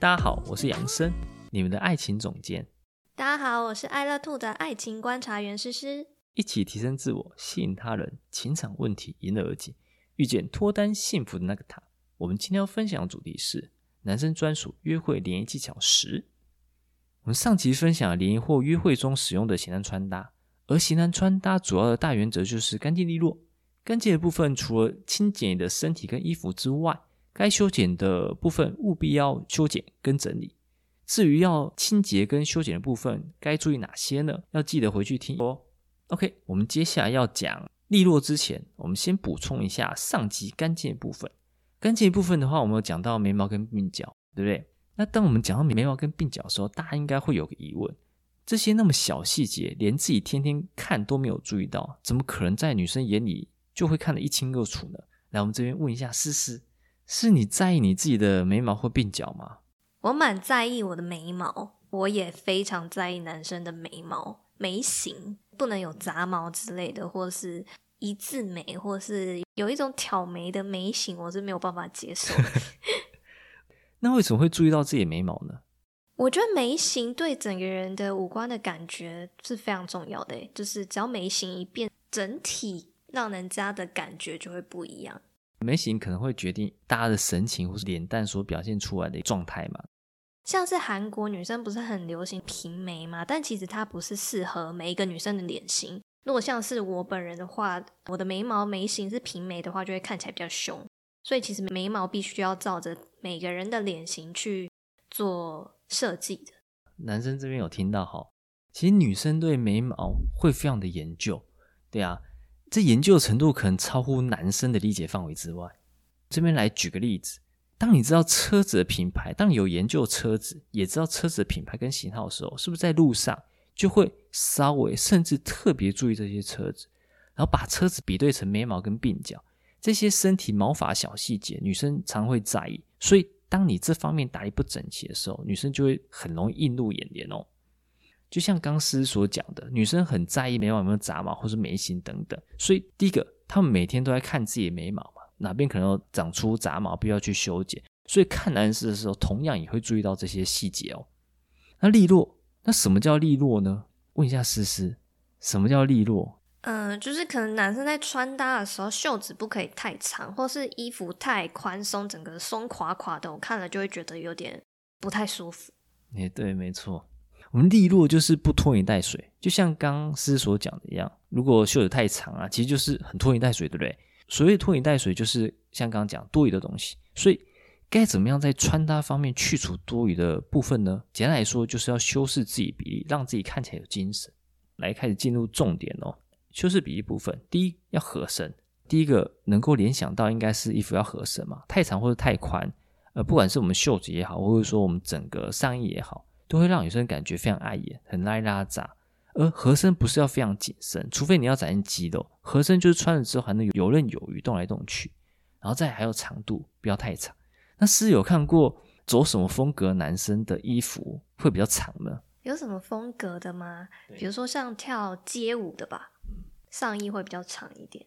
大家好，我是杨森，你们的爱情总监。大家好，我是爱乐 Two 的爱情观察员诗诗。一起提升自我，吸引他人，情场问题迎刃而解，遇见脱单幸福的那个他。我们今天要分享的主题是男生专属约会联谊技巧十。我们上集分享了联谊或约会中使用的型男穿搭，而型男穿搭主要的大原则就是干净利落。干净的部分，除了清洁你的身体跟衣服之外，该修剪的部分务必要修剪跟整理。至于要清洁跟修剪的部分，该注意哪些呢？要记得回去听哦。OK，我们接下来要讲利落之前，我们先补充一下上集干净的部分。干净的部分的话，我们有讲到眉毛跟鬓角，对不对？那当我们讲到眉毛跟鬓角的时候，大家应该会有个疑问：这些那么小细节，连自己天天看都没有注意到，怎么可能在女生眼里就会看得一清二楚呢？来，我们这边问一下思思。是你在意你自己的眉毛或鬓角吗？我蛮在意我的眉毛，我也非常在意男生的眉毛眉形，不能有杂毛之类的，或是一字眉，或是有一种挑眉的眉形，我是没有办法接受。那为什么会注意到自己的眉毛呢？我觉得眉形对整个人的五官的感觉是非常重要的，就是只要眉形一变，整体让人家的感觉就会不一样。眉形可能会决定大家的神情或是脸蛋所表现出来的状态嘛。像是韩国女生不是很流行平眉嘛？但其实它不是适合每一个女生的脸型。如果像是我本人的话，我的眉毛眉形是平眉的话，就会看起来比较凶。所以其实眉毛必须要照着每个人的脸型去做设计的。男生这边有听到哈，其实女生对眉毛会非常的研究，对啊。这研究的程度可能超乎男生的理解范围之外。这边来举个例子，当你知道车子的品牌，当你有研究车子，也知道车子的品牌跟型号的时候，是不是在路上就会稍微甚至特别注意这些车子，然后把车子比对成眉毛跟鬓角这些身体毛发小细节，女生常会在意。所以，当你这方面打理不整齐的时候，女生就会很容易映入眼帘哦。就像刚诗所讲的，女生很在意眉毛有没有杂毛或是眉形等等，所以第一个，她们每天都在看自己的眉毛嘛，哪边可能有长出杂毛，必要去修剪。所以看男士的时候，同样也会注意到这些细节哦。那利落，那什么叫利落呢？问一下思思，什么叫利落？嗯、呃，就是可能男生在穿搭的时候，袖子不可以太长，或是衣服太宽松，整个松垮垮的，我看了就会觉得有点不太舒服。也对，没错。我们利落就是不拖泥带水，就像刚师所讲的一样，如果袖子太长啊，其实就是很拖泥带水，对不对？所谓拖泥带水，就是像刚刚讲多余的东西。所以该怎么样在穿搭方面去除多余的部分呢？简单来说，就是要修饰自己比例，让自己看起来有精神。来开始进入重点哦，修饰比例部分，第一要合身。第一个能够联想到应该是衣服要合身嘛，太长或者太宽，呃，不管是我们袖子也好，或者说我们整个上衣也好。都会让女生感觉非常碍眼，很拉拉杂。而合身不是要非常紧身，除非你要展现肌肉。合身就是穿了之后还能游刃有余，动来动去。然后再还有长度，不要太长。那是有看过走什么风格男生的衣服会比较长呢？有什么风格的吗？比如说像跳街舞的吧，上衣会比较长一点。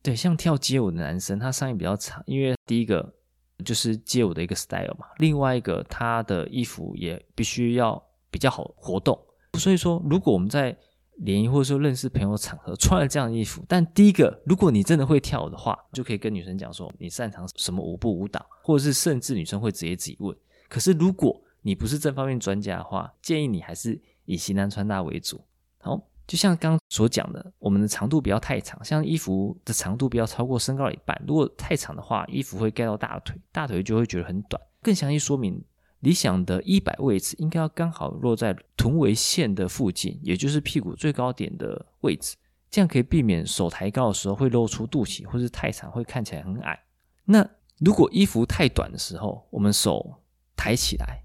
对，像跳街舞的男生，他上衣比较长，因为第一个。就是街舞的一个 style 嘛，另外一个他的衣服也必须要比较好活动，所以说如果我们在联谊或者说认识朋友场合穿了这样的衣服，但第一个如果你真的会跳的话，就可以跟女生讲说你擅长什么舞步舞蹈，或者是甚至女生会直接自己问。可是如果你不是这方面专家的话，建议你还是以型男穿搭为主，好。就像刚所讲的，我们的长度不要太长，像衣服的长度不要超过身高的一半。如果太长的话，衣服会盖到大腿，大腿就会觉得很短。更详细说明，理想的衣摆位置应该要刚好落在臀围线的附近，也就是屁股最高点的位置，这样可以避免手抬高的时候会露出肚脐，或是太长会看起来很矮。那如果衣服太短的时候，我们手抬起来，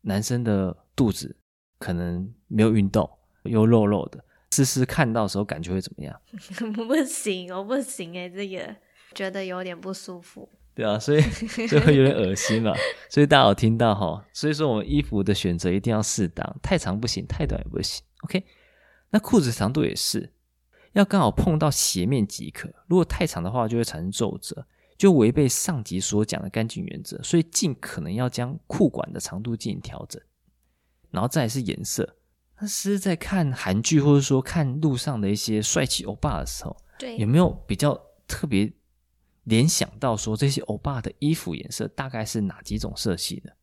男生的肚子可能没有运动，又肉肉的，丝丝看到的时候感觉会怎么样？不行，我不行哎，这个觉得有点不舒服。对啊，所以 所以会有点恶心嘛。所以大家有听到哈？所以说我们衣服的选择一定要适当，太长不行，太短也不行。OK，那裤子长度也是要刚好碰到鞋面即可。如果太长的话，就会产生皱褶，就违背上集所讲的干净原则。所以尽可能要将裤管的长度进行调整。然后再来是颜色。那是在看韩剧或者说看路上的一些帅气欧巴的时候，对，有没有比较特别？联想到说，这些欧巴的衣服颜色大概是哪几种色系的？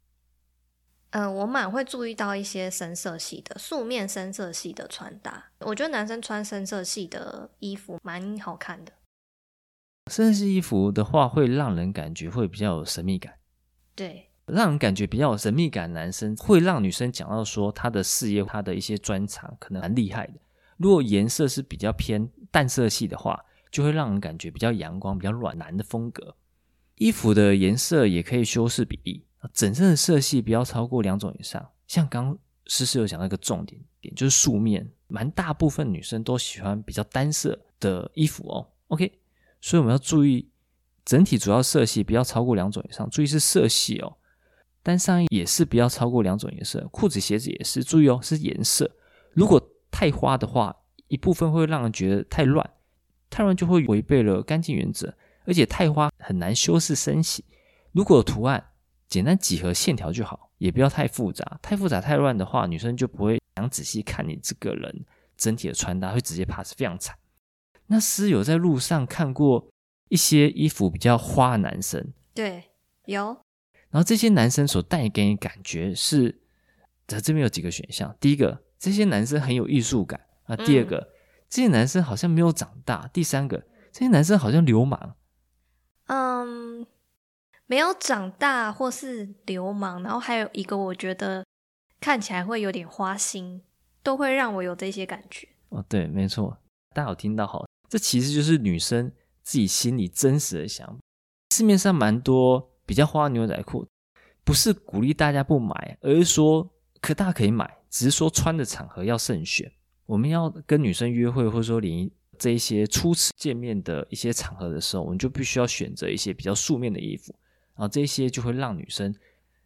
嗯、呃，我蛮会注意到一些深色系的素面深色系的穿搭。我觉得男生穿深色系的衣服蛮好看的。深色系衣服的话，会让人感觉会比较有神秘感。对，让人感觉比较有神秘感的，男生会让女生讲到说他的事业、他的一些专长可能蛮厉害的。如果颜色是比较偏淡色系的话，就会让人感觉比较阳光、比较暖男的风格。衣服的颜色也可以修饰比例，整身的色系不要超过两种以上。像刚诗诗有讲到一个重点点，就是素面，蛮大部分女生都喜欢比较单色的衣服哦。OK，所以我们要注意整体主要色系不要超过两种以上，注意是色系哦。单上衣也是不要超过两种颜色，裤子、鞋子也是，注意哦，是颜色。如果太花的话，一部分会让人觉得太乱。太乱就会违背了干净原则，而且太花很难修饰身形。如果图案，简单几何线条就好，也不要太复杂。太复杂太乱的话，女生就不会想仔细看你这个人整体的穿搭，会直接 pass，非常惨。那诗有在路上看过一些衣服比较花的男生，对，有。然后这些男生所带给你感觉是，在这边有几个选项。第一个，这些男生很有艺术感啊。第二个。嗯这些男生好像没有长大。第三个，这些男生好像流氓。嗯，没有长大或是流氓。然后还有一个，我觉得看起来会有点花心，都会让我有这些感觉。哦，对，没错，大家有听到好，这其实就是女生自己心里真实的想法。市面上蛮多比较花牛仔裤，不是鼓励大家不买，而是说可大可以买，只是说穿的场合要慎选。我们要跟女生约会，或者说连这一些初次见面的一些场合的时候，我们就必须要选择一些比较素面的衣服，然后这些就会让女生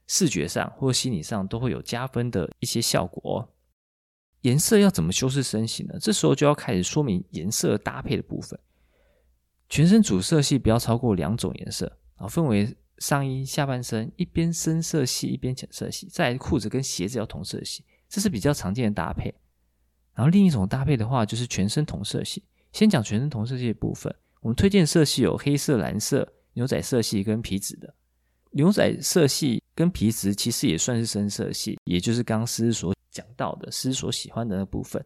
视觉上或心理上都会有加分的一些效果。颜色要怎么修饰身形呢？这时候就要开始说明颜色搭配的部分。全身主色系不要超过两种颜色，然后分为上衣、下半身一边深色系，一边浅色系，再来裤子跟鞋子要同色系，这是比较常见的搭配。然后另一种搭配的话，就是全身同色系。先讲全身同色系的部分，我们推荐色系有黑色、蓝色、牛仔色系跟皮质的。牛仔色系跟皮质其实也算是深色系，也就是刚师所讲到的师所喜欢的那部分。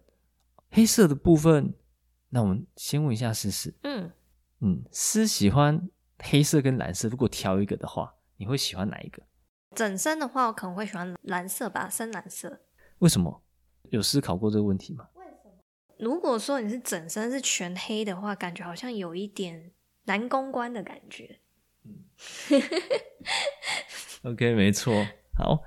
黑色的部分，那我们先问一下诗诗。嗯嗯，诗喜欢黑色跟蓝色，如果挑一个的话，你会喜欢哪一个？整身的话，我可能会喜欢蓝色吧，深蓝色。为什么？有思考过这个问题吗？为什么？如果说你是整身是全黑的话，感觉好像有一点难公关的感觉。嗯，OK，没错。好，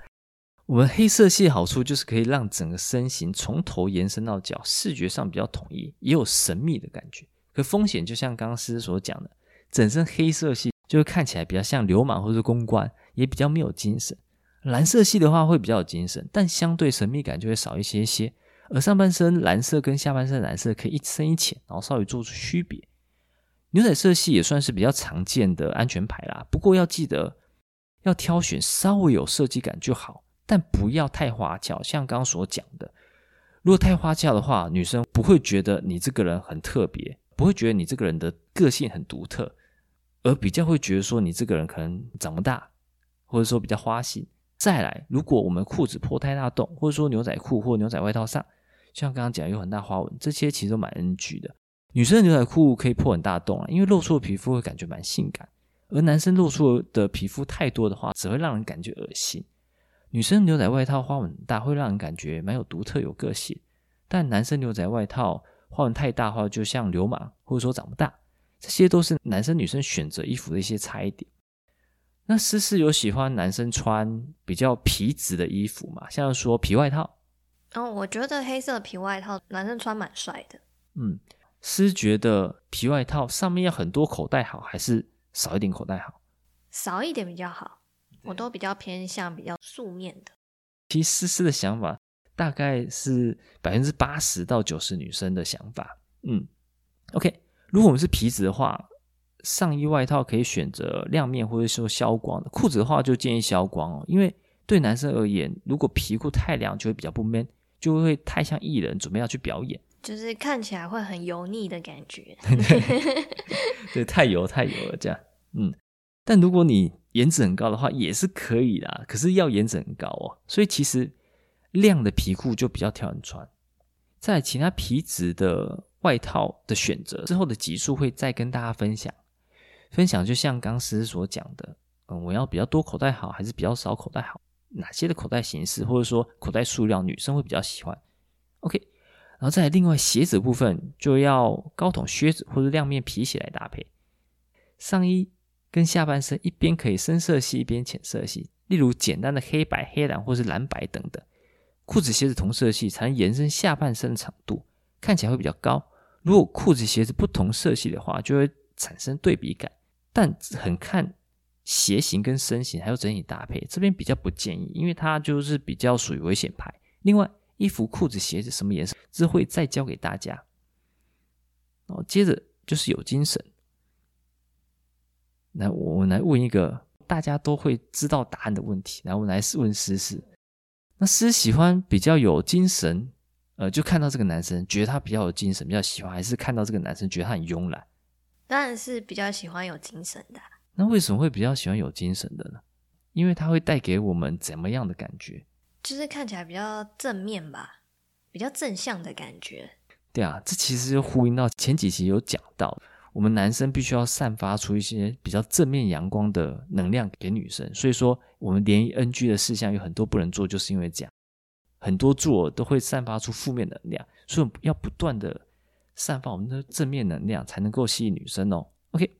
我们黑色系好处就是可以让整个身形从头延伸到脚，视觉上比较统一，也有神秘的感觉。可风险就像刚刚诗所讲的，整身黑色系就会看起来比较像流氓或者公关，也比较没有精神。蓝色系的话会比较有精神，但相对神秘感就会少一些些。而上半身蓝色跟下半身蓝色可以一深一浅，然后稍微做出区别。牛仔色系也算是比较常见的安全牌啦，不过要记得要挑选稍微有设计感就好，但不要太花俏。像刚刚所讲的，如果太花俏的话，女生不会觉得你这个人很特别，不会觉得你这个人的个性很独特，而比较会觉得说你这个人可能长不大，或者说比较花心。再来，如果我们裤子破太大洞，或者说牛仔裤或牛仔外套上，像刚刚讲有很大花纹，这些其实都蛮 NG 的。女生的牛仔裤可以破很大洞啊，因为露出的皮肤会感觉蛮性感；而男生露出的皮肤太多的话，只会让人感觉恶心。女生牛仔外套花纹大，会让人感觉蛮有独特、有个性；但男生牛仔外套花纹太大的话，就像流氓，或者说长不大。这些都是男生女生选择衣服的一些差异点。那思思有喜欢男生穿比较皮质的衣服吗？像说皮外套。哦，我觉得黑色皮外套男生穿蛮帅的。嗯，思觉得皮外套上面要很多口袋好，还是少一点口袋好？少一点比较好。我都比较偏向比较素面的。其实思思的想法大概是百分之八十到九十女生的想法。嗯，OK，如果我们是皮子的话，上衣外套可以选择亮面或者说消光的。裤子的话就建议消光哦，因为对男生而言，如果皮裤太凉就会比较不 man，就会太像艺人准备要去表演，就是看起来会很油腻的感觉。对，太油太油了这样。嗯，但如果你颜值很高的话也是可以的，可是要颜值很高哦。所以其实亮的皮裤就比较挑人穿。在其他皮质的外套的选择之后的集数会再跟大家分享。分享就像刚丝丝所讲的，嗯，我要比较多口袋好，还是比较少口袋好？哪些的口袋形式，或者说口袋数量，女生会比较喜欢？OK，然后再另外鞋子部分，就要高筒靴子或者亮面皮鞋来搭配。上衣跟下半身一边可以深色系，一边浅色系，例如简单的黑白、黑蓝或是蓝白等等。裤子、鞋子同色系才能延伸下半身长度，看起来会比较高。如果裤子、鞋子不同色系的话，就会产生对比感，但很看。鞋型跟身形还有整体搭配，这边比较不建议，因为它就是比较属于危险牌。另外，衣服、裤子、鞋子什么颜色，这会再教给大家。哦，接着就是有精神。来，我们来问一个大家都会知道答案的问题。来，我们来问丝丝。那丝喜欢比较有精神，呃，就看到这个男生觉得他比较有精神，比较喜欢，还是看到这个男生觉得他很慵懒？当然是比较喜欢有精神的。那为什么会比较喜欢有精神的呢？因为他会带给我们怎么样的感觉？就是看起来比较正面吧，比较正向的感觉。对啊，这其实就呼应到前几期有讲到，我们男生必须要散发出一些比较正面阳光的能量给女生。所以说，我们联谊 NG 的事项有很多不能做，就是因为这样，很多做都会散发出负面能量，所以要不断的散发我们的正面能量，才能够吸引女生哦。OK。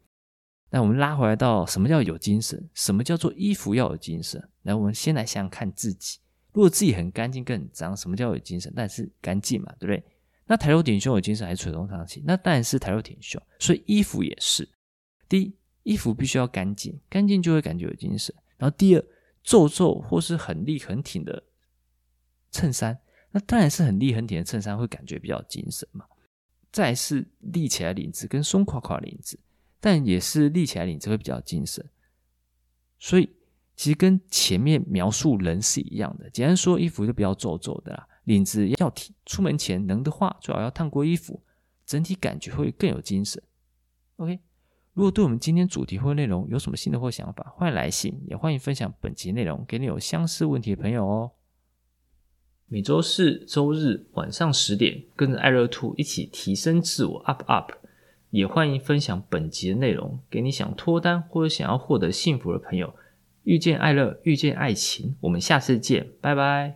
那我们拉回来到什么叫有精神？什么叫做衣服要有精神？来，我们先来想想看自己。如果自己很干净跟很脏，什么叫有精神？但是干净嘛，对不对？那抬头挺胸有精神还是垂头丧气？那当然是抬头挺胸。所以衣服也是。第一，衣服必须要干净，干净就会感觉有精神。然后第二，皱皱或是很立很挺的衬衫，那当然是很立很挺的衬衫会感觉比较精神嘛。再是立起来领子跟松垮垮领子。但也是立起来领子会比较精神，所以其实跟前面描述人是一样的。简单说，衣服就比较皱皱的啦，领子要挺。出门前能的话，最好要烫过衣服，整体感觉会更有精神。OK，如果对我们今天主题或内容有什么心得或想法，欢迎来信，也欢迎分享本集内容给你有相似问题的朋友哦。每周四、周日晚上十点，跟着爱乐 Two 一起提升自我，up up。也欢迎分享本集的内容给你想脱单或者想要获得幸福的朋友。遇见爱乐，遇见爱情，我们下次见，拜拜。